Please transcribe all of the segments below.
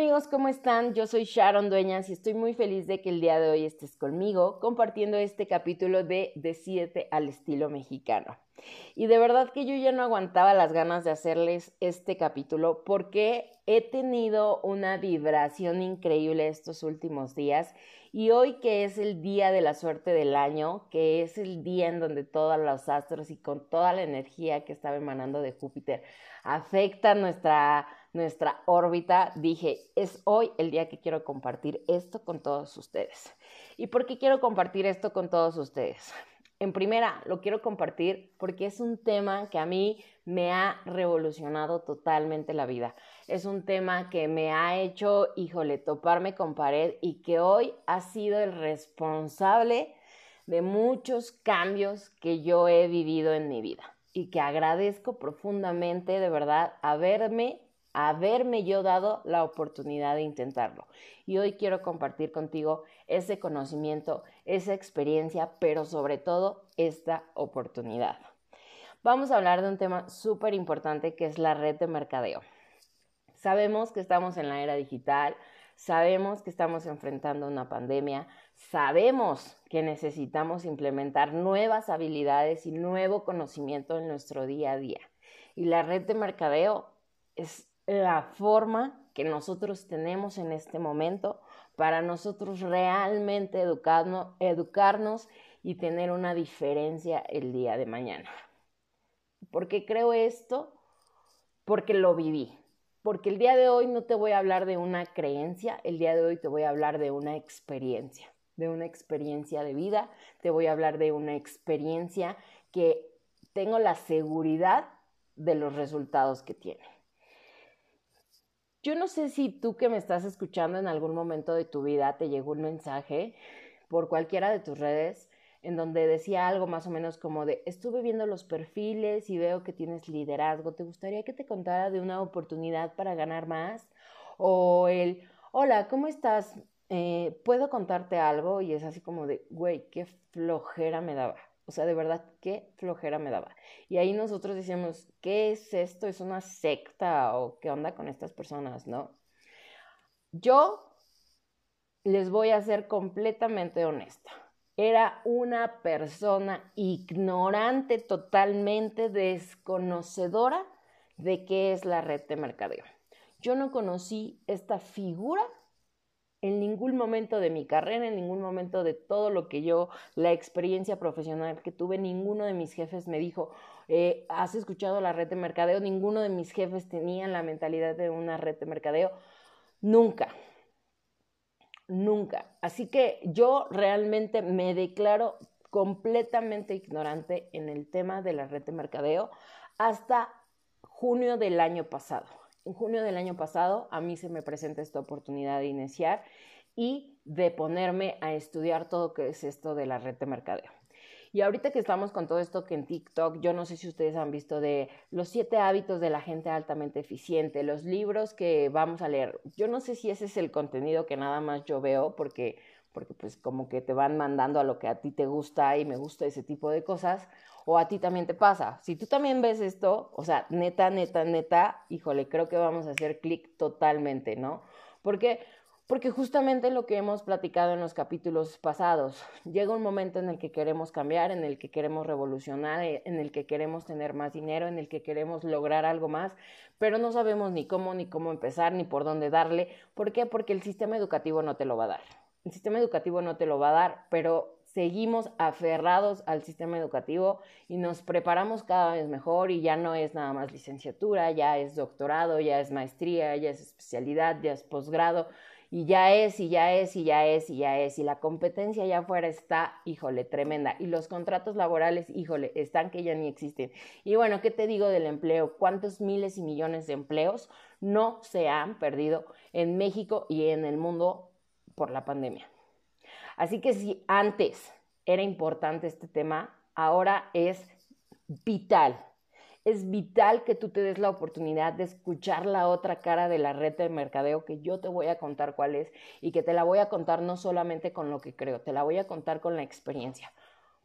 amigos, ¿cómo están? Yo soy Sharon Dueñas y estoy muy feliz de que el día de hoy estés conmigo compartiendo este capítulo de Decídete al estilo mexicano. Y de verdad que yo ya no aguantaba las ganas de hacerles este capítulo porque he tenido una vibración increíble estos últimos días y hoy que es el día de la suerte del año, que es el día en donde todos los astros y con toda la energía que estaba emanando de Júpiter afecta nuestra, nuestra órbita, dije, es hoy el día que quiero compartir esto con todos ustedes. ¿Y por qué quiero compartir esto con todos ustedes? En primera, lo quiero compartir porque es un tema que a mí me ha revolucionado totalmente la vida. Es un tema que me ha hecho, híjole, toparme con pared y que hoy ha sido el responsable de muchos cambios que yo he vivido en mi vida y que agradezco profundamente de verdad haberme haberme yo dado la oportunidad de intentarlo. Y hoy quiero compartir contigo ese conocimiento, esa experiencia, pero sobre todo esta oportunidad. Vamos a hablar de un tema súper importante que es la red de mercadeo. Sabemos que estamos en la era digital, sabemos que estamos enfrentando una pandemia, sabemos que necesitamos implementar nuevas habilidades y nuevo conocimiento en nuestro día a día. Y la red de mercadeo es la forma que nosotros tenemos en este momento para nosotros realmente educarnos, y tener una diferencia el día de mañana. ¿Por qué creo esto? Porque lo viví. Porque el día de hoy no te voy a hablar de una creencia, el día de hoy te voy a hablar de una experiencia, de una experiencia de vida, te voy a hablar de una experiencia que tengo la seguridad de los resultados que tiene. Yo no sé si tú que me estás escuchando en algún momento de tu vida te llegó un mensaje por cualquiera de tus redes en donde decía algo más o menos como de, estuve viendo los perfiles y veo que tienes liderazgo, ¿te gustaría que te contara de una oportunidad para ganar más? O el, hola, ¿cómo estás? Eh, ¿Puedo contarte algo? Y es así como de, güey, qué flojera me daba. O sea, de verdad, qué flojera me daba. Y ahí nosotros decíamos, ¿qué es esto? ¿Es una secta o qué onda con estas personas, no? Yo les voy a ser completamente honesta. Era una persona ignorante, totalmente desconocedora de qué es la red de mercadeo. Yo no conocí esta figura en ningún momento de mi carrera, en ningún momento de todo lo que yo, la experiencia profesional que tuve, ninguno de mis jefes me dijo, eh, ¿has escuchado la red de mercadeo? Ninguno de mis jefes tenía la mentalidad de una red de mercadeo. Nunca. Nunca. Así que yo realmente me declaro completamente ignorante en el tema de la red de mercadeo hasta junio del año pasado. En junio del año pasado a mí se me presenta esta oportunidad de iniciar y de ponerme a estudiar todo lo que es esto de la red de mercadeo. Y ahorita que estamos con todo esto que en TikTok, yo no sé si ustedes han visto de los siete hábitos de la gente altamente eficiente, los libros que vamos a leer. Yo no sé si ese es el contenido que nada más yo veo porque porque pues como que te van mandando a lo que a ti te gusta y me gusta ese tipo de cosas, o a ti también te pasa. Si tú también ves esto, o sea, neta, neta, neta, híjole, creo que vamos a hacer clic totalmente, ¿no? Porque porque justamente lo que hemos platicado en los capítulos pasados, llega un momento en el que queremos cambiar, en el que queremos revolucionar, eh, en el que queremos tener más dinero, en el que queremos lograr algo más, pero no sabemos ni cómo, ni cómo empezar, ni por dónde darle. ¿Por qué? Porque el sistema educativo no te lo va a dar. El sistema educativo no te lo va a dar, pero seguimos aferrados al sistema educativo y nos preparamos cada vez mejor y ya no es nada más licenciatura, ya es doctorado, ya es maestría, ya es especialidad, ya es posgrado y ya es y ya es y ya es y ya es y la competencia allá afuera está, híjole, tremenda y los contratos laborales, híjole, están que ya ni existen. Y bueno, ¿qué te digo del empleo? ¿Cuántos miles y millones de empleos no se han perdido en México y en el mundo por la pandemia? Así que si antes era importante este tema, ahora es vital. Es vital que tú te des la oportunidad de escuchar la otra cara de la red de mercadeo que yo te voy a contar cuál es y que te la voy a contar no solamente con lo que creo, te la voy a contar con la experiencia.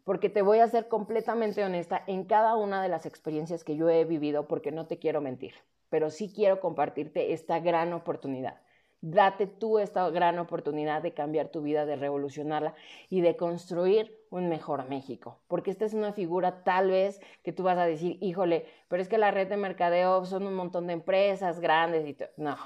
Porque te voy a ser completamente honesta en cada una de las experiencias que yo he vivido porque no te quiero mentir, pero sí quiero compartirte esta gran oportunidad Date tú esta gran oportunidad de cambiar tu vida, de revolucionarla y de construir un mejor México. Porque esta es una figura tal vez que tú vas a decir, híjole, pero es que la red de mercadeo son un montón de empresas grandes y. No,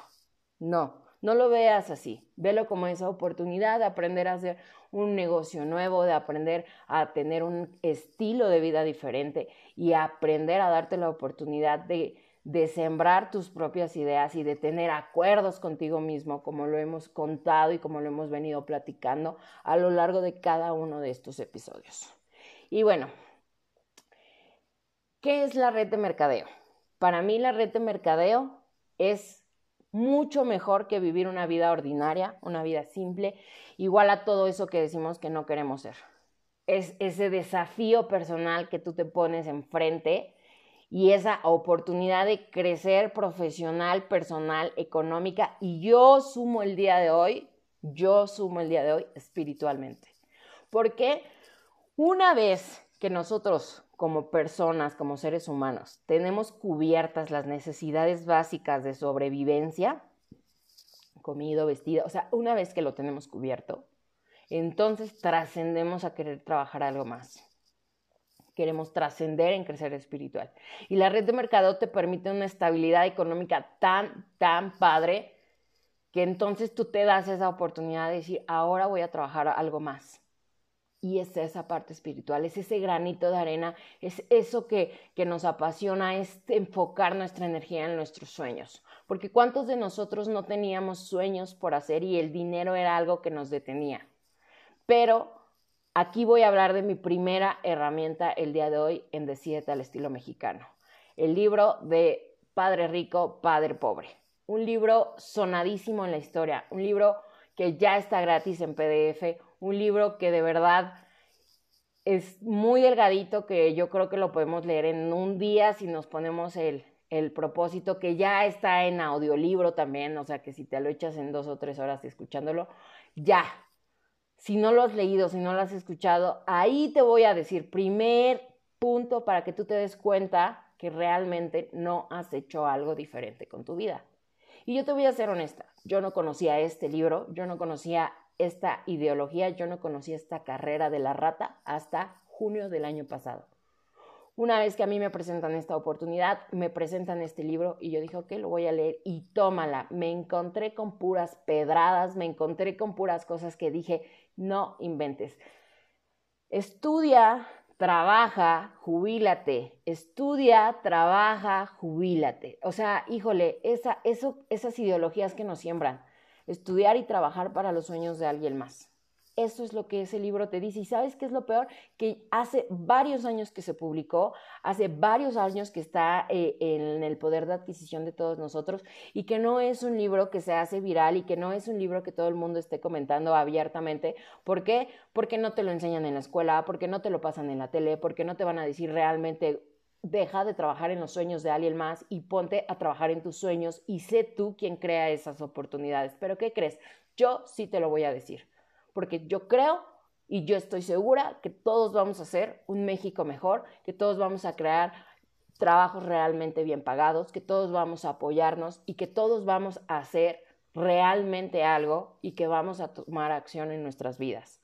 no, no lo veas así. Velo como esa oportunidad de aprender a hacer un negocio nuevo, de aprender a tener un estilo de vida diferente y aprender a darte la oportunidad de, de sembrar tus propias ideas y de tener acuerdos contigo mismo, como lo hemos contado y como lo hemos venido platicando a lo largo de cada uno de estos episodios. Y bueno, ¿qué es la red de mercadeo? Para mí la red de mercadeo es mucho mejor que vivir una vida ordinaria, una vida simple, igual a todo eso que decimos que no queremos ser. Es ese desafío personal que tú te pones enfrente y esa oportunidad de crecer profesional, personal, económica y yo sumo el día de hoy, yo sumo el día de hoy espiritualmente. Porque una vez que nosotros como personas, como seres humanos, tenemos cubiertas las necesidades básicas de sobrevivencia, comido, vestido, o sea, una vez que lo tenemos cubierto, entonces trascendemos a querer trabajar algo más. Queremos trascender en crecer espiritual. Y la red de mercado te permite una estabilidad económica tan, tan padre que entonces tú te das esa oportunidad de decir, ahora voy a trabajar algo más y es esa parte espiritual, es ese granito de arena, es eso que, que nos apasiona, es enfocar nuestra energía en nuestros sueños. Porque ¿cuántos de nosotros no teníamos sueños por hacer y el dinero era algo que nos detenía? Pero aquí voy a hablar de mi primera herramienta el día de hoy en Decídete al estilo mexicano. El libro de Padre Rico, Padre Pobre. Un libro sonadísimo en la historia, un libro que ya está gratis en PDF, un libro que de verdad es muy delgadito, que yo creo que lo podemos leer en un día si nos ponemos el, el propósito, que ya está en audiolibro también, o sea que si te lo echas en dos o tres horas escuchándolo, ya. Si no lo has leído, si no lo has escuchado, ahí te voy a decir, primer punto para que tú te des cuenta que realmente no has hecho algo diferente con tu vida. Y yo te voy a ser honesta, yo no conocía este libro, yo no conocía esta ideología, yo no conocía esta carrera de la rata hasta junio del año pasado. Una vez que a mí me presentan esta oportunidad, me presentan este libro y yo dije, ok, lo voy a leer y tómala. Me encontré con puras pedradas, me encontré con puras cosas que dije, no inventes. Estudia, trabaja, jubílate. Estudia, trabaja, jubílate. O sea, híjole, esa, eso, esas ideologías que nos siembran estudiar y trabajar para los sueños de alguien más. Eso es lo que ese libro te dice. ¿Y sabes qué es lo peor? Que hace varios años que se publicó, hace varios años que está eh, en el poder de adquisición de todos nosotros y que no es un libro que se hace viral y que no es un libro que todo el mundo esté comentando abiertamente. ¿Por qué? Porque no te lo enseñan en la escuela, porque no te lo pasan en la tele, porque no te van a decir realmente deja de trabajar en los sueños de alguien más y ponte a trabajar en tus sueños y sé tú quien crea esas oportunidades. Pero ¿qué crees? Yo sí te lo voy a decir, porque yo creo y yo estoy segura que todos vamos a hacer un México mejor, que todos vamos a crear trabajos realmente bien pagados, que todos vamos a apoyarnos y que todos vamos a hacer realmente algo y que vamos a tomar acción en nuestras vidas.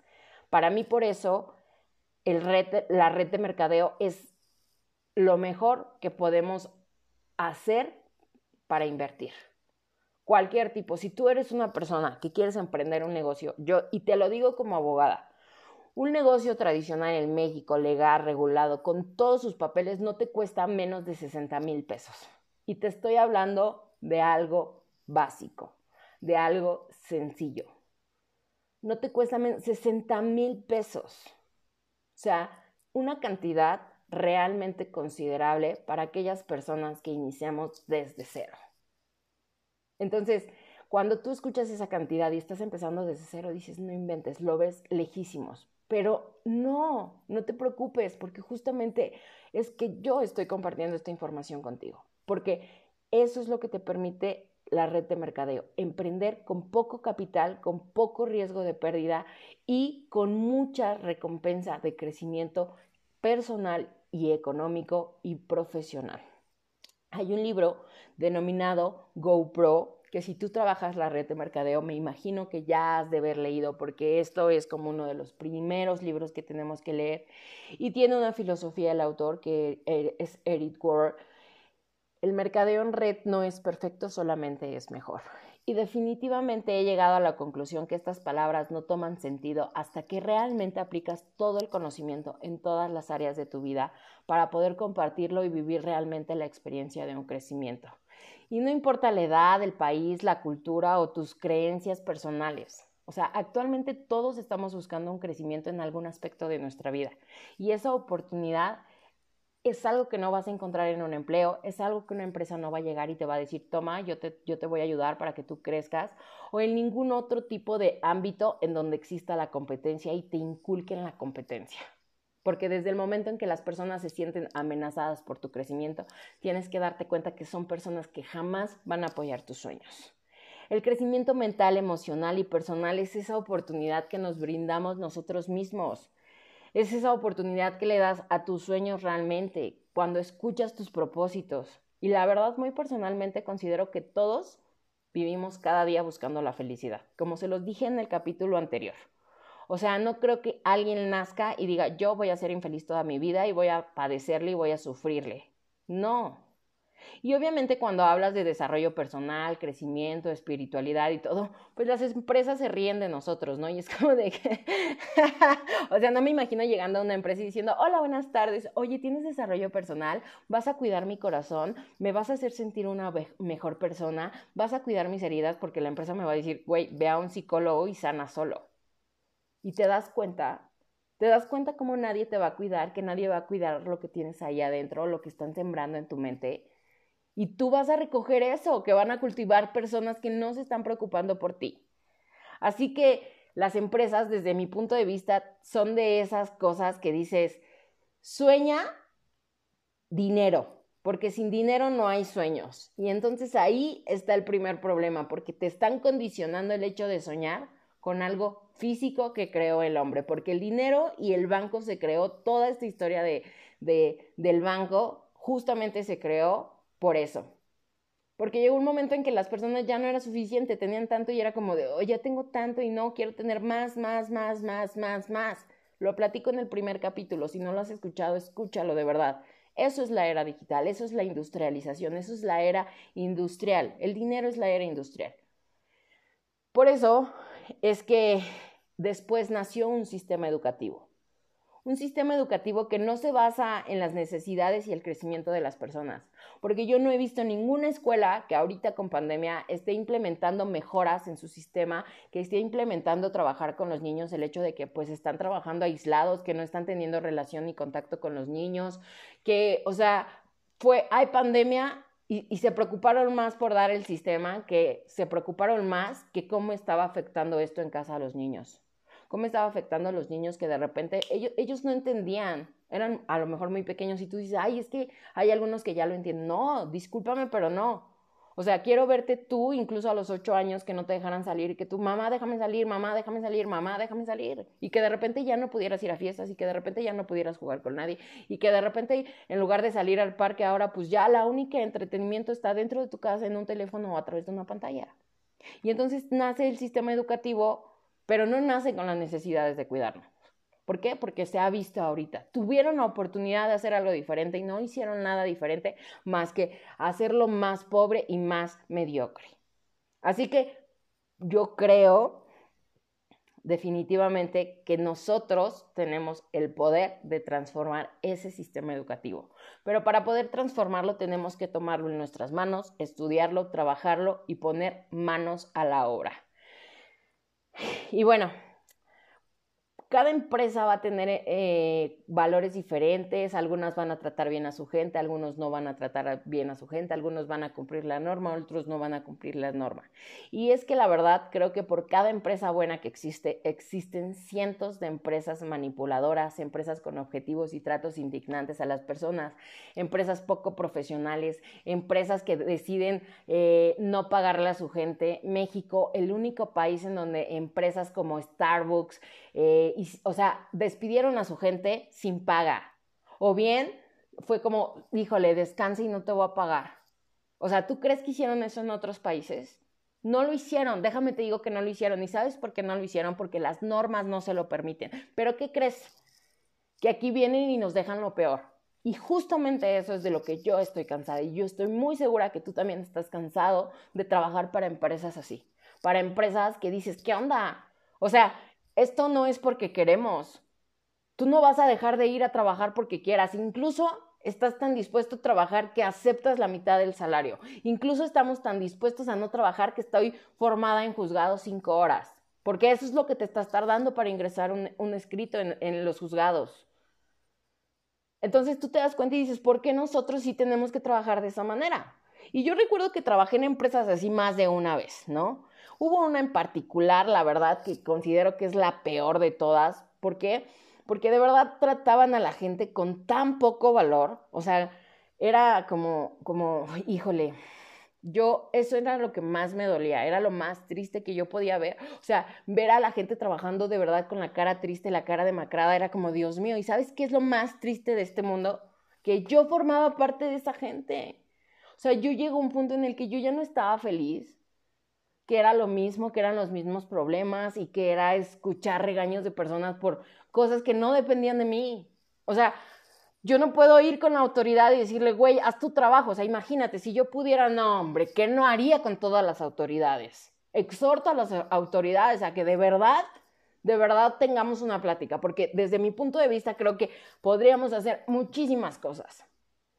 Para mí por eso la red de mercadeo es lo mejor que podemos hacer para invertir. Cualquier tipo, si tú eres una persona que quieres emprender un negocio, yo, y te lo digo como abogada, un negocio tradicional en México, legal, regulado, con todos sus papeles, no te cuesta menos de 60 mil pesos. Y te estoy hablando de algo básico, de algo sencillo. No te cuesta menos 60 mil pesos. O sea, una cantidad realmente considerable para aquellas personas que iniciamos desde cero. Entonces, cuando tú escuchas esa cantidad y estás empezando desde cero, dices, no inventes, lo ves lejísimos. Pero no, no te preocupes, porque justamente es que yo estoy compartiendo esta información contigo, porque eso es lo que te permite la red de mercadeo, emprender con poco capital, con poco riesgo de pérdida y con mucha recompensa de crecimiento personal y económico y profesional. Hay un libro denominado GoPro que si tú trabajas la red de mercadeo, me imagino que ya has de haber leído, porque esto es como uno de los primeros libros que tenemos que leer. Y tiene una filosofía el autor que e, es Eric Gore. El mercadeo en red no es perfecto, solamente es mejor. Y definitivamente he llegado a la conclusión que estas palabras no toman sentido hasta que realmente aplicas todo el conocimiento en todas las áreas de tu vida para poder compartirlo y vivir realmente la experiencia de un crecimiento. Y no importa la edad, el país, la cultura o tus creencias personales. O sea, actualmente todos estamos buscando un crecimiento en algún aspecto de nuestra vida. Y esa oportunidad es algo que no vas a encontrar en un empleo, es algo que una empresa no va a llegar y te va a decir, toma, yo te, yo te voy a ayudar para que tú crezcas, o en ningún otro tipo de ámbito en donde exista la competencia y te inculquen la competencia. Porque desde el momento en que las personas se sienten amenazadas por tu crecimiento, tienes que darte cuenta que son personas que jamás van a apoyar tus sueños. El crecimiento mental, emocional y personal es esa oportunidad que nos brindamos nosotros mismos es esa oportunidad que le das a tus sueños realmente, cuando escuchas tus propósitos. Y la verdad, muy personalmente considero que todos vivimos cada día buscando la felicidad, como se los dije en el capítulo anterior. O sea, no creo que alguien nazca y diga, yo voy a ser infeliz toda mi vida y voy a padecerle y voy a sufrirle. No, y obviamente cuando hablas de desarrollo personal, crecimiento, espiritualidad y todo, pues las empresas se ríen de nosotros, ¿no? Y es como de que, o sea, no me imagino llegando a una empresa y diciendo, hola, buenas tardes, oye, ¿tienes desarrollo personal? ¿Vas a cuidar mi corazón? ¿Me vas a hacer sentir una mejor persona? ¿Vas a cuidar mis heridas? Porque la empresa me va a decir, güey, ve a un psicólogo y sana solo. Y te das cuenta te das cuenta cómo nadie te va a cuidar, que nadie va a cuidar lo que tienes ahí adentro, lo que están sembrando en tu mente. Y tú vas a recoger eso, que van a cultivar personas que no se están preocupando por ti. Así que las empresas, desde mi punto de vista, son de esas cosas que dices, sueña dinero, porque sin dinero no hay sueños. Y entonces ahí está el primer problema, porque te están condicionando el hecho de soñar con algo físico que creó el hombre, porque el dinero y el banco se creó, toda esta historia de, de, del banco justamente se creó por eso. Porque llegó un momento en que las personas ya no era suficiente, tenían tanto y era como de, oh, ya tengo tanto y no, quiero tener más, más, más, más, más, más. Lo platico en el primer capítulo, si no lo has escuchado, escúchalo de verdad. Eso es la era digital, eso es la industrialización, eso es la era industrial. El dinero es la era industrial. Por eso es que después nació un sistema educativo un sistema educativo que no se basa en las necesidades y el crecimiento de las personas, porque yo no he visto ninguna escuela que ahorita con pandemia esté implementando mejoras en su sistema, que esté implementando trabajar con los niños, el hecho de que pues están trabajando aislados, que no están teniendo relación ni contacto con los niños, que, o sea, fue, hay pandemia y, y, se preocuparon más por dar el sistema que se preocuparon más que cómo estaba afectando esto en casa a los niños cómo estaba afectando a los niños que de repente ellos, ellos no entendían, eran a lo mejor muy pequeños y tú dices, ay, es que hay algunos que ya lo entienden. No, discúlpame, pero no. O sea, quiero verte tú, incluso a los ocho años, que no te dejaran salir que tu mamá, déjame salir, mamá, déjame salir, mamá, déjame salir. Y que de repente ya no pudieras ir a fiestas y que de repente ya no pudieras jugar con nadie. Y que de repente, en lugar de salir al parque ahora, pues ya la única entretenimiento está dentro de tu casa en un teléfono o a través de una pantalla. Y entonces nace el sistema educativo pero no nace con las necesidades de cuidarnos. ¿Por qué? Porque se ha visto ahorita. Tuvieron la oportunidad de hacer algo diferente y no hicieron nada diferente más que hacerlo más pobre y más mediocre. Así que yo creo definitivamente que nosotros tenemos el poder de transformar ese sistema educativo. Pero para poder transformarlo tenemos que tomarlo en nuestras manos, estudiarlo, trabajarlo y poner manos a la obra. Y bueno, cada empresa va a tener eh, valores diferentes, algunas van a tratar bien a su gente, algunos no van a tratar bien a su gente, algunos van a cumplir la norma, otros no van a cumplir la norma. Y es que la verdad creo que por cada empresa buena que existe, existen cientos de empresas manipuladoras, empresas con objetivos y tratos indignantes a las personas, empresas poco profesionales, empresas que deciden eh, no pagarle a su gente. México, el único país en donde empresas como Starbucks, eh, o sea, despidieron a su gente sin paga. O bien fue como, híjole, descansa y no te voy a pagar. O sea, ¿tú crees que hicieron eso en otros países? No lo hicieron, déjame te digo que no lo hicieron. ¿Y sabes por qué no lo hicieron? Porque las normas no se lo permiten. Pero ¿qué crees? Que aquí vienen y nos dejan lo peor. Y justamente eso es de lo que yo estoy cansada. Y yo estoy muy segura que tú también estás cansado de trabajar para empresas así. Para empresas que dices, ¿qué onda? O sea, esto no es porque queremos. Tú no vas a dejar de ir a trabajar porque quieras. Incluso estás tan dispuesto a trabajar que aceptas la mitad del salario. Incluso estamos tan dispuestos a no trabajar que estoy formada en juzgados cinco horas. Porque eso es lo que te estás tardando para ingresar un, escrito en, en los juzgados. Entonces tú te das cuenta y dices, ¿por qué nosotros sí tenemos que trabajar de esa manera? Y yo recuerdo que trabajé en empresas así más de una vez, ¿no? Hubo una en particular, la verdad, que considero que es la peor de todas. ¿Por qué? Porque de verdad trataban a la gente con tan poco valor. O sea, era como, como, híjole, yo, eso era lo que más me dolía, era lo más triste que yo podía ver. O sea, ver a la gente trabajando de verdad con la cara triste, la cara demacrada, era como, Dios mío, ¿y sabes qué es lo más triste de este mundo? Que yo formaba parte de esa gente. O sea, yo llego a un punto en el que yo ya no estaba feliz que era lo mismo, que eran los mismos problemas y que era escuchar regaños de personas por cosas que no dependían de mí. O sea, yo no puedo ir con la autoridad y decirle, güey, haz tu trabajo. O sea, imagínate, si yo pudiera, no, hombre, ¿qué no haría con todas las autoridades? Exhorto a las autoridades a que de verdad, de verdad tengamos una plática, porque desde mi punto de vista creo que podríamos hacer muchísimas cosas.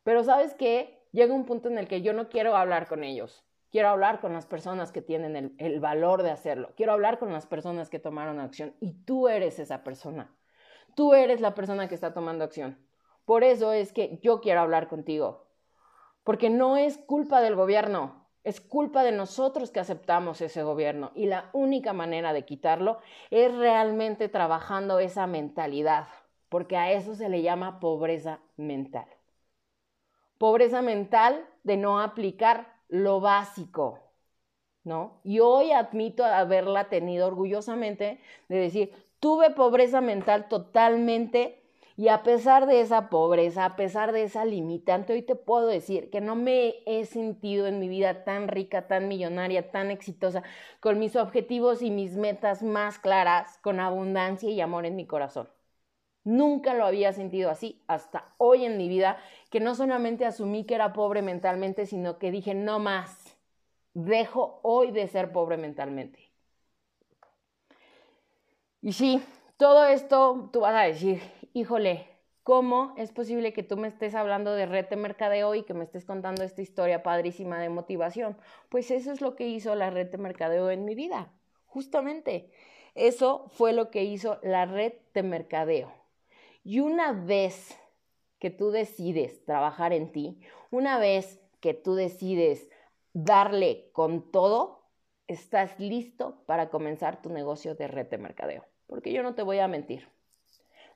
Pero sabes qué? Llega un punto en el que yo no quiero hablar con ellos. Quiero hablar con las personas que tienen el, valor de hacerlo. Quiero hablar con las personas que tomaron acción. Y tú eres esa persona. Tú eres la persona que está tomando acción. Por eso es que yo quiero hablar contigo. Porque no es culpa del gobierno, es culpa de nosotros que aceptamos ese gobierno. Y la única manera de quitarlo es realmente trabajando esa mentalidad. Porque a eso se le llama pobreza mental. Pobreza mental de no aplicar lo básico, ¿no? Y hoy admito haberla tenido orgullosamente de decir, tuve pobreza mental totalmente y a pesar de esa pobreza, a pesar de esa limitante, hoy te puedo decir que no me he sentido en mi vida tan rica, tan millonaria, tan exitosa, con mis objetivos y mis metas más claras, con abundancia y amor en mi corazón. Nunca lo había sentido así hasta hoy en mi vida, que no solamente asumí que era pobre mentalmente, sino que dije, no más, dejo hoy de ser pobre mentalmente. Y sí, todo esto tú vas a decir, híjole, ¿cómo es posible que tú me estés hablando de red de mercadeo y que me estés contando esta historia padrísima de motivación? Pues eso es lo que hizo la red de mercadeo en mi vida, justamente. Eso fue lo que hizo la red de mercadeo. Y una vez que tú decides trabajar en ti, una vez que tú decides darle con todo, estás listo para comenzar tu negocio de red de mercadeo. Porque yo no te voy a mentir.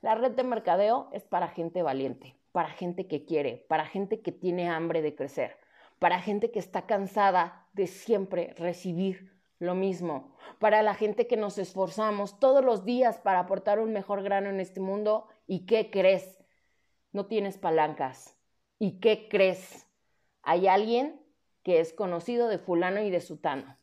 La red de mercadeo es para gente valiente, para gente que quiere, para gente que tiene hambre de crecer, para gente que está cansada de siempre recibir lo mismo, para la gente que nos esforzamos todos los días para aportar un mejor grano en este mundo ¿Y qué crees? No tienes palancas. ¿Y qué crees? Hay alguien que es conocido de fulano y de sutano.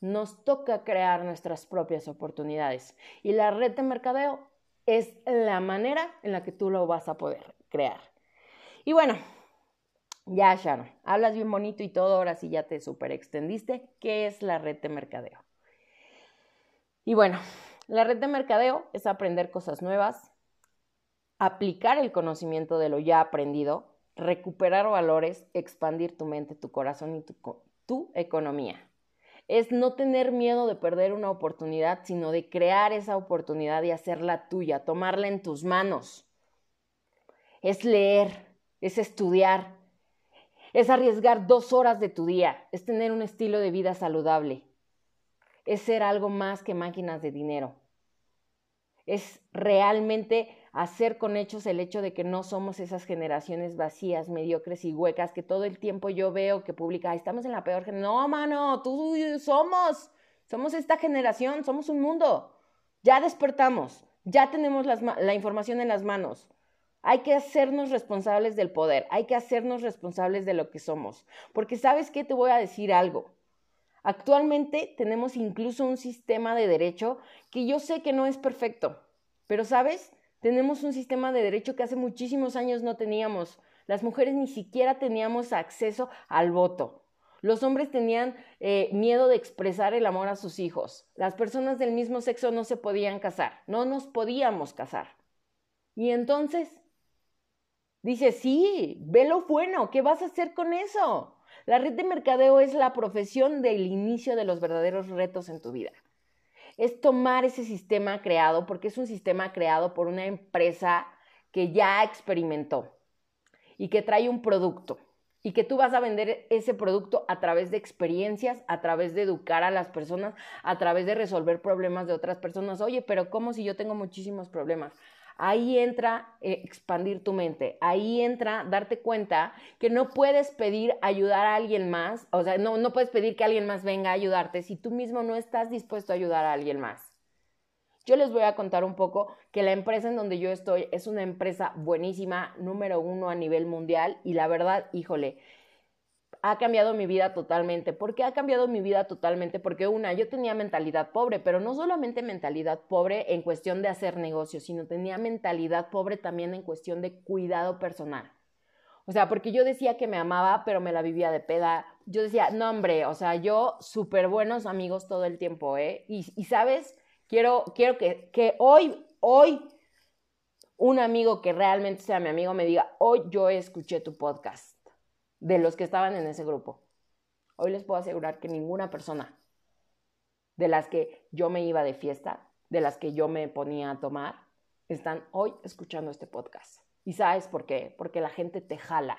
Nos toca crear nuestras propias oportunidades. Y la red de mercadeo es la manera en la que tú lo vas a poder crear. Y bueno, ya Sharon, hablas bien bonito y todo, ahora sí ya te super extendiste. ¿Qué es la red de mercadeo? Y bueno, la red de mercadeo es aprender cosas nuevas, aplicar el conocimiento de lo ya aprendido, recuperar valores, expandir tu mente, tu corazón y tu, economía. Es no tener miedo de perder una oportunidad, sino de crear esa oportunidad y hacerla tuya, tomarla en tus manos. Es leer, es estudiar, es arriesgar dos horas de tu día, es tener un estilo de vida saludable, es ser algo más que máquinas de dinero, es realmente hacer con hechos el hecho de que no somos esas generaciones vacías, mediocres y huecas que todo el tiempo yo veo que publica, estamos en la peor generación. No, mano, tú somos, somos esta generación, somos un mundo. Ya despertamos, ya tenemos la información en las manos. Hay que hacernos responsables del poder, hay que hacernos responsables de lo que somos. Porque sabes qué, te voy a decir algo. Actualmente tenemos incluso un sistema de derecho que yo sé que no es perfecto, pero sabes, tenemos un sistema de derecho que hace muchísimos años no teníamos. Las mujeres ni siquiera teníamos acceso al voto. Los hombres tenían eh, miedo de expresar el amor a sus hijos. Las personas del mismo sexo no se podían casar, no nos podíamos casar. Y entonces, dice, sí, ve lo bueno, ¿qué vas a hacer con eso? La red de mercadeo es la profesión del inicio de los verdaderos retos en tu vida. Es tomar ese sistema creado, porque es un sistema creado por una empresa que ya experimentó y que trae un producto y que tú vas a vender ese producto a través de experiencias, a través de educar a las personas, a través de resolver problemas de otras personas. Oye, pero ¿cómo si yo tengo muchísimos problemas? Ahí entra eh, expandir tu mente, ahí entra darte cuenta que no puedes pedir ayudar a alguien más, o sea, no, no puedes pedir que alguien más venga a ayudarte si tú mismo no estás dispuesto a ayudar a alguien más. Yo les voy a contar un poco que la empresa en donde yo estoy es una empresa buenísima, número uno a nivel mundial y la verdad, híjole, ha cambiado mi vida totalmente. ¿Por qué ha cambiado mi vida totalmente? Porque una, yo tenía mentalidad pobre, pero no solamente mentalidad pobre en cuestión de hacer negocios, sino tenía mentalidad pobre también en cuestión de cuidado personal. O sea, porque yo decía que me amaba, pero me la vivía de peda. Yo decía, no, hombre, o sea, yo súper buenos amigos todo el tiempo, ¿eh? Y, sabes, quiero, quiero que, que hoy, hoy, un amigo que realmente sea mi amigo me diga, hoy yo escuché tu podcast de los que estaban en ese grupo. Hoy les puedo asegurar que ninguna persona de las que yo me iba de fiesta, de las que yo me ponía a tomar, están hoy escuchando este podcast. ¿Y sabes por qué? Porque la gente te jala.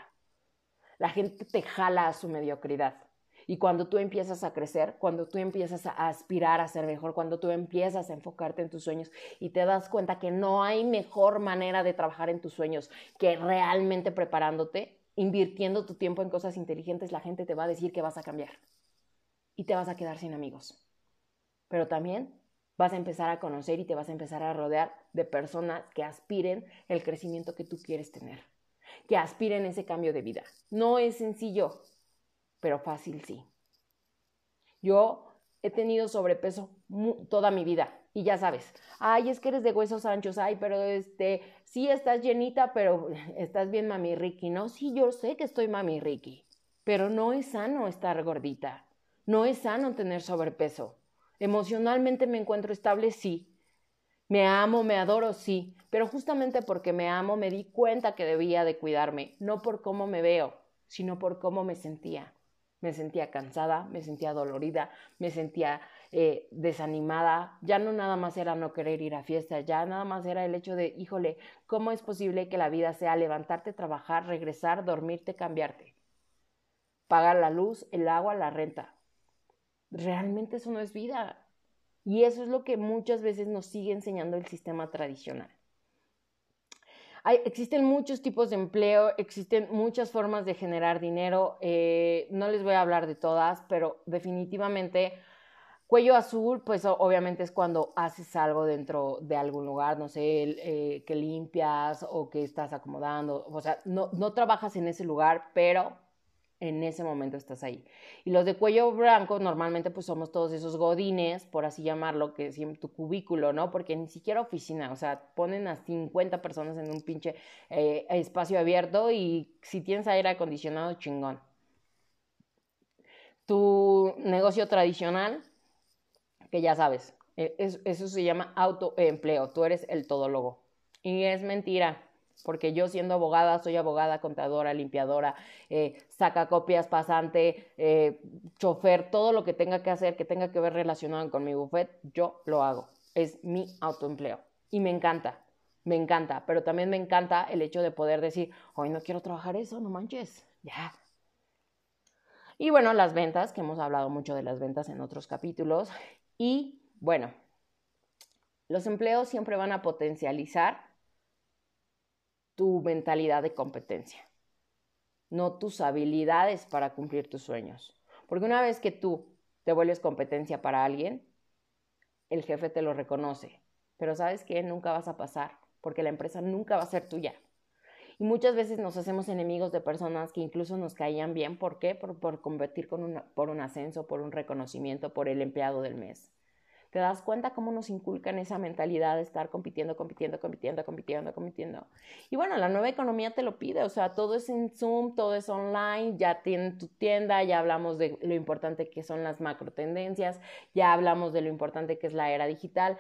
La gente te jala a su mediocridad. Y cuando tú empiezas a crecer, cuando tú empiezas a aspirar a ser mejor, cuando tú empiezas a enfocarte en tus sueños y te das cuenta que no hay mejor manera de trabajar en tus sueños que realmente preparándote, invirtiendo tu tiempo en cosas inteligentes, la gente te va a decir que vas a cambiar y te vas a quedar sin amigos. Pero también vas a empezar a conocer y te vas a empezar a rodear de personas que aspiren el crecimiento que tú quieres tener, que aspiren ese cambio de vida. No es sencillo, pero fácil sí. Yo he tenido sobrepeso toda mi vida y ya sabes, ay, es que eres de huesos anchos, ay, pero este, sí estás llenita, pero estás bien mami Ricky, ¿no? Sí, yo sé que estoy mami Ricky, pero no es sano estar gordita, no es sano tener sobrepeso. Emocionalmente me encuentro estable, sí. Me amo, me adoro, sí, pero justamente porque me amo me di cuenta que debía de cuidarme, no por cómo me veo, sino por cómo me sentía. Me sentía cansada, me sentía dolorida, me sentía eh, desanimada, ya no nada más era no querer ir a fiestas, ya nada más era el hecho de, híjole, ¿cómo es posible que la vida sea levantarte, trabajar, regresar, dormirte, cambiarte? Pagar la luz, el agua, la renta. Realmente eso no es vida. Y eso es lo que muchas veces nos sigue enseñando el sistema tradicional. Hay, existen muchos tipos de empleo, existen muchas formas de generar dinero. Eh, no les voy a hablar de todas, pero definitivamente Cuello azul, pues obviamente es cuando haces algo dentro de algún lugar, no sé, eh, que limpias o que estás acomodando, o sea, no, no trabajas en ese lugar, pero en ese momento estás ahí. Y los de cuello blanco normalmente pues somos todos esos godines, por así llamarlo, que es tu cubículo, ¿no? Porque ni siquiera oficina, o sea, ponen a 50 personas en un pinche eh, espacio abierto y si tienes aire acondicionado, chingón. Tu negocio tradicional, que ya sabes, e, eso se llama autoempleo, tú eres el todólogo. Y es mentira, porque yo siendo abogada, soy abogada, contadora, limpiadora, eh, saca copias, pasante, eh, chofer, todo lo que tenga que hacer, que tenga que ver relacionado con mi buffet, yo lo hago. Es mi autoempleo. Y me encanta, me encanta, pero también me encanta el hecho de poder decir, hoy no quiero trabajar eso, no manches, ya. Y bueno, las ventas, que hemos hablado mucho de las ventas en otros capítulos, y bueno, los empleos siempre van a potencializar tu mentalidad de competencia, no tus habilidades para cumplir tus sueños. Porque una vez que tú te vuelves competencia para alguien, el jefe te lo reconoce. Pero sabes que nunca vas a pasar, porque la empresa nunca va a ser tuya. Y muchas veces nos hacemos enemigos de personas que incluso nos caían bien. ¿Por qué? Por, por competir con por un ascenso, por un reconocimiento, por el empleado del mes. ¿Te das cuenta cómo nos inculcan esa mentalidad de estar compitiendo, compitiendo, compitiendo, compitiendo, compitiendo? Y bueno, la nueva economía te lo pide, o sea, todo es en Zoom, todo es online, ya tienes tu tienda, ya hablamos de lo importante que son las macro tendencias, ya hablamos de lo importante que es la era digital,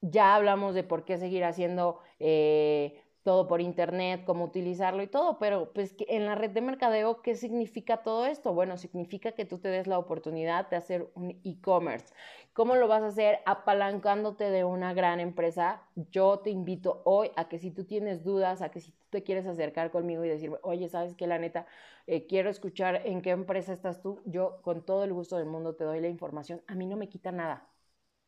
ya hablamos de por qué seguir haciendo... Eh, todo por internet, cómo utilizarlo y todo, pero pues en la red de mercadeo, ¿qué significa todo esto? Bueno, significa que tú te des la oportunidad de hacer un e-commerce. ¿Cómo lo vas a hacer? Apalancándote de una gran empresa. Yo te invito hoy a que si tú tienes dudas, a que si tú te quieres acercar conmigo y decir, oye, ¿sabes qué? La neta, eh, quiero escuchar en qué empresa estás tú. Yo con todo el gusto del mundo te doy la información. A mí no me quita nada.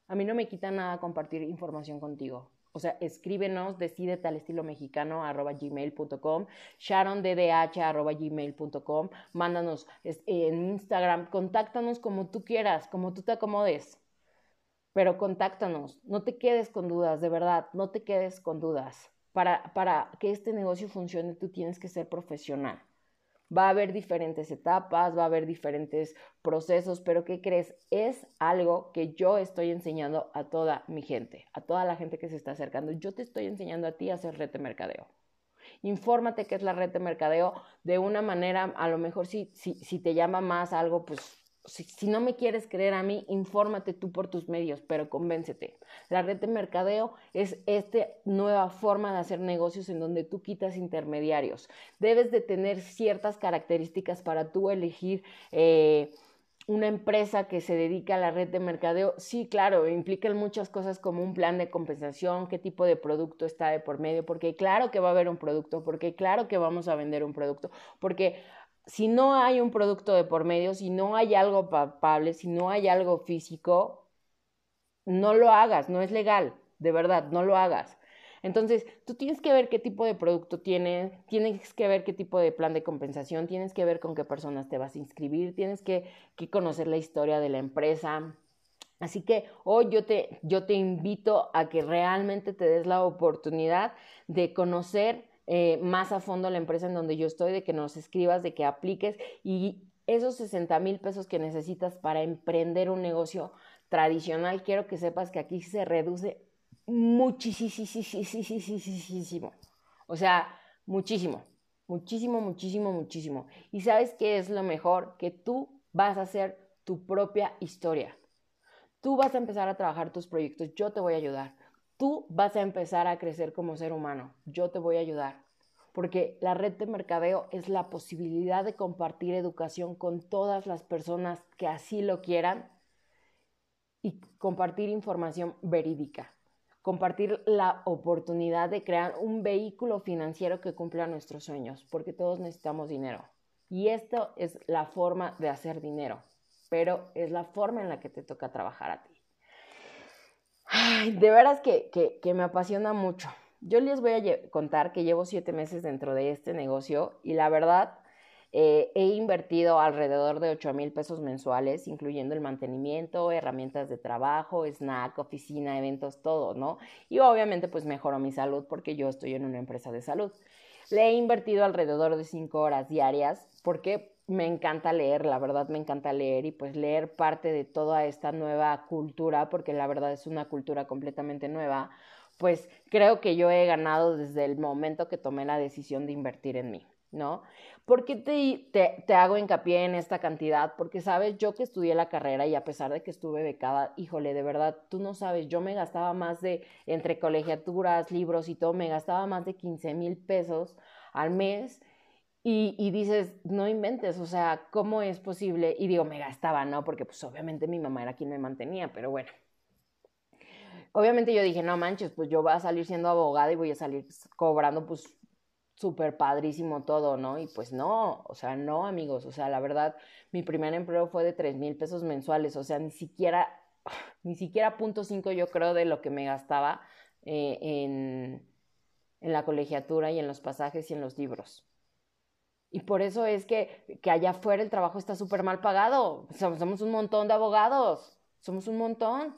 A mí no me quita nada compartir información contigo. O sea, escríbenos, decídete al estilo mexicano arroba gmail.com, sharonddh arroba gmail.com, mándanos en Instagram, contáctanos como tú quieras, como tú te acomodes. Pero contáctanos, no te quedes con dudas, de verdad, no te quedes con dudas. Para, para que este negocio funcione, tú tienes que ser profesional. Va a haber diferentes etapas, va a haber diferentes procesos, pero ¿qué crees? Es algo que yo estoy enseñando a toda mi gente, a toda la gente que se está acercando. Yo te estoy enseñando a ti a hacer red de mercadeo. Infórmate qué es la red de mercadeo de una manera, a lo mejor si, si, si te llama más algo, pues si, no me quieres creer a mí, infórmate tú por tus medios, pero convéncete. La red de mercadeo es esta nueva forma de hacer negocios en donde tú quitas intermediarios. Debes de tener ciertas características para tú elegir eh, una empresa que se dedica a la red de mercadeo. Sí, claro, implican muchas cosas como un plan de compensación, qué tipo de producto está de por medio, porque claro que va a haber un producto, porque claro que vamos a vender un producto, porque si no hay un producto de por medio, si no hay algo palpable, si no hay algo físico, no lo hagas, no es legal, de verdad, no lo hagas. Entonces, tú tienes que ver qué tipo de producto tienes, tienes que ver qué tipo de plan de compensación, tienes que ver con qué personas te vas a inscribir, tienes que, que conocer la historia de la empresa. Así que hoy yo te, yo te invito a que realmente te des la oportunidad de conocer eh, más a fondo la empresa en donde yo estoy, de que nos escribas, de que apliques y esos 60 mil pesos que necesitas para emprender un negocio tradicional, quiero que sepas que aquí se reduce muchísimo. O muchísimo, muchísimo, muchísimo, muchísimo. Y sabes qué es lo mejor? Que tú vas a hacer tu propia historia. Tú vas a empezar a trabajar tus proyectos, yo te voy a ayudar tú vas a empezar a crecer como ser humano. Yo te voy a ayudar. Porque la red de mercadeo es la posibilidad de compartir educación con todas las personas que así lo quieran y compartir información verídica. Compartir la oportunidad de crear un vehículo financiero que cumpla nuestros sueños, porque todos necesitamos dinero. Y esto es la forma de hacer dinero, pero es la forma en la que te toca trabajar a ti. Ay, de veras que, que, me apasiona mucho. Yo les voy a contar que llevo siete meses dentro de este negocio y la verdad eh, he invertido alrededor de 8 mil pesos mensuales, incluyendo el mantenimiento, herramientas de trabajo, snack, oficina, eventos, todo, ¿no? Y obviamente pues mejoro mi salud porque yo estoy en una empresa de salud. Le he invertido alrededor de 5 horas diarias porque me encanta leer, la verdad me encanta leer y pues leer parte de toda esta nueva cultura, porque la verdad es una cultura completamente nueva, pues creo que yo he ganado desde el momento que tomé la decisión de invertir en mí, ¿no? ¿Por qué te, te, te, hago hincapié en esta cantidad? Porque, sabes, yo que estudié la carrera y a pesar de que estuve becada, híjole, de verdad, tú no sabes, yo me gastaba más de, entre colegiaturas, libros y todo, me gastaba más de 15 mil pesos al mes y, dices, no inventes, o sea, ¿cómo es posible? Y digo, me gastaba, ¿no? Porque pues obviamente mi mamá era quien me mantenía, pero bueno. Obviamente yo dije, no manches, pues yo voy a salir siendo abogada y voy a salir cobrando pues súper padrísimo todo, ¿no? Y pues no, o sea, no, amigos, o sea, la verdad, mi primer empleo fue de tres mil pesos mensuales, o sea, ni siquiera, ni siquiera punto cinco yo creo de lo que me gastaba eh, en, en la colegiatura y en los pasajes y en los libros. Y por eso es que, que allá afuera el trabajo está súper mal pagado. Somos, un montón de abogados, somos un montón.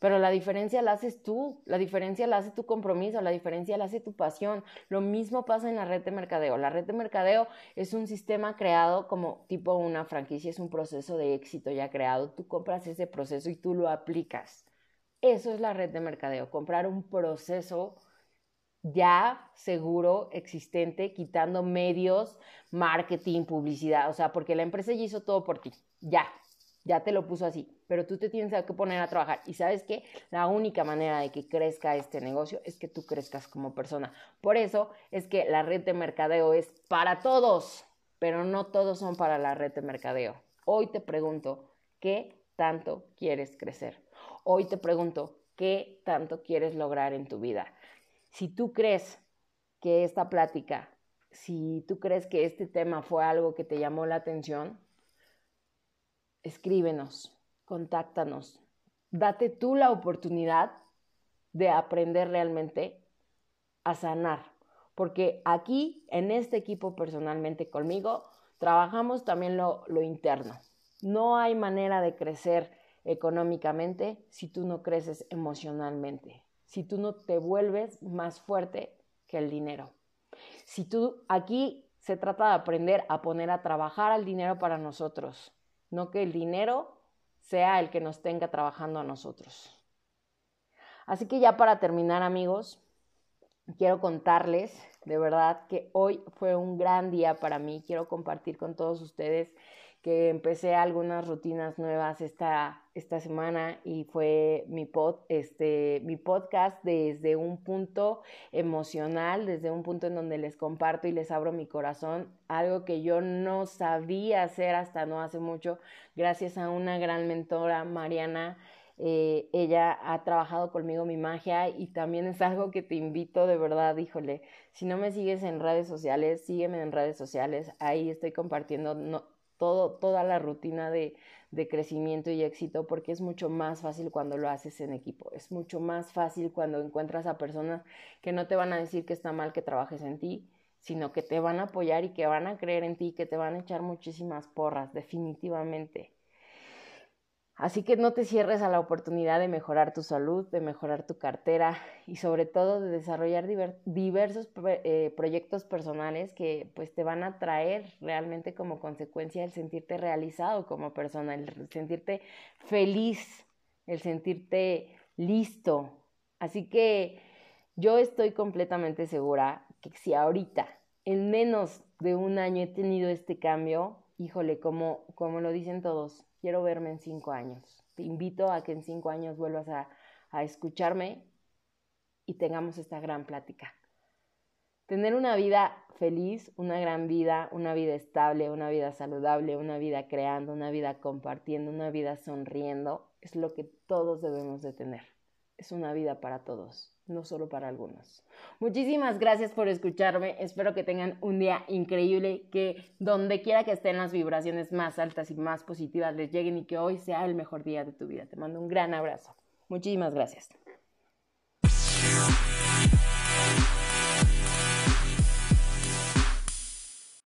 Pero la diferencia la haces tú, la diferencia la hace tu compromiso, la diferencia la hace tu pasión. Lo mismo pasa en la red de mercadeo. La red de mercadeo es un sistema creado como tipo una franquicia, es un proceso de éxito ya creado. Tú compras ese proceso y tú lo aplicas. Eso es la red de mercadeo, comprar un proceso ya seguro, existente, quitando medios, marketing, publicidad, o sea, porque la empresa ya hizo todo por ti, ya, ya te lo puso así, pero tú te tienes que poner a trabajar. Y sabes que la única manera de que crezca este negocio es que tú crezcas como persona. Por eso es que la red de mercadeo es para todos, pero no todos son para la red de mercadeo. Hoy te pregunto, ¿qué tanto quieres crecer? Hoy te pregunto, ¿qué tanto quieres lograr en tu vida? Si tú crees que esta plática, si tú crees que este tema fue algo que te llamó la atención, escríbenos, contáctanos, date tú la oportunidad de aprender realmente a sanar. Porque aquí, en este equipo personalmente conmigo, trabajamos también lo, lo interno. No hay manera de crecer económicamente si tú no creces emocionalmente si tú no te vuelves más fuerte que el dinero. Si tú aquí se trata de aprender a poner a trabajar al dinero para nosotros, no que el dinero sea el que nos tenga trabajando a nosotros. Así que ya para terminar amigos, quiero contarles de verdad que hoy fue un gran día para mí. Quiero compartir con todos ustedes que empecé algunas rutinas nuevas esta, esta semana y fue mi, pod, este, mi podcast desde un punto emocional, desde un punto en donde les comparto y les abro mi corazón, algo que yo no sabía hacer hasta no hace mucho, gracias a una gran mentora, Mariana. Eh, ella ha trabajado conmigo mi magia y también es algo que te invito de verdad, híjole, si no me sigues en redes sociales, sígueme en redes sociales, ahí estoy compartiendo toda la rutina de, de crecimiento y éxito porque es mucho más fácil cuando lo haces en equipo. Es mucho más fácil cuando encuentras a personas que no te van a decir que está mal que trabajes en ti, sino que te van a apoyar y que van a creer en ti, que te van a echar muchísimas porras, definitivamente. Así que no te cierres a la oportunidad de mejorar tu salud, de mejorar tu cartera y sobre todo de desarrollar diversos eh, proyectos personales que pues te van a traer realmente como consecuencia el sentirte realizado como persona, el sentirte feliz, el sentirte listo. Así que yo estoy completamente segura que si ahorita en menos de un año he tenido este cambio, híjole, como, como lo dicen todos, quiero verme en cinco años. Te invito a que en cinco años vuelvas a, a escucharme y tengamos esta gran plática. Tener una vida feliz, una gran vida, una vida estable, una vida saludable, una vida creando, una vida compartiendo, una vida sonriendo, es lo que todos debemos de tener. Es una vida para todos no solo para algunos. Muchísimas gracias por escucharme. Espero que tengan un día increíble, que donde quiera que estén las vibraciones más altas y más positivas les lleguen y que hoy sea el mejor día de tu vida. Te mando un gran abrazo. Muchísimas gracias.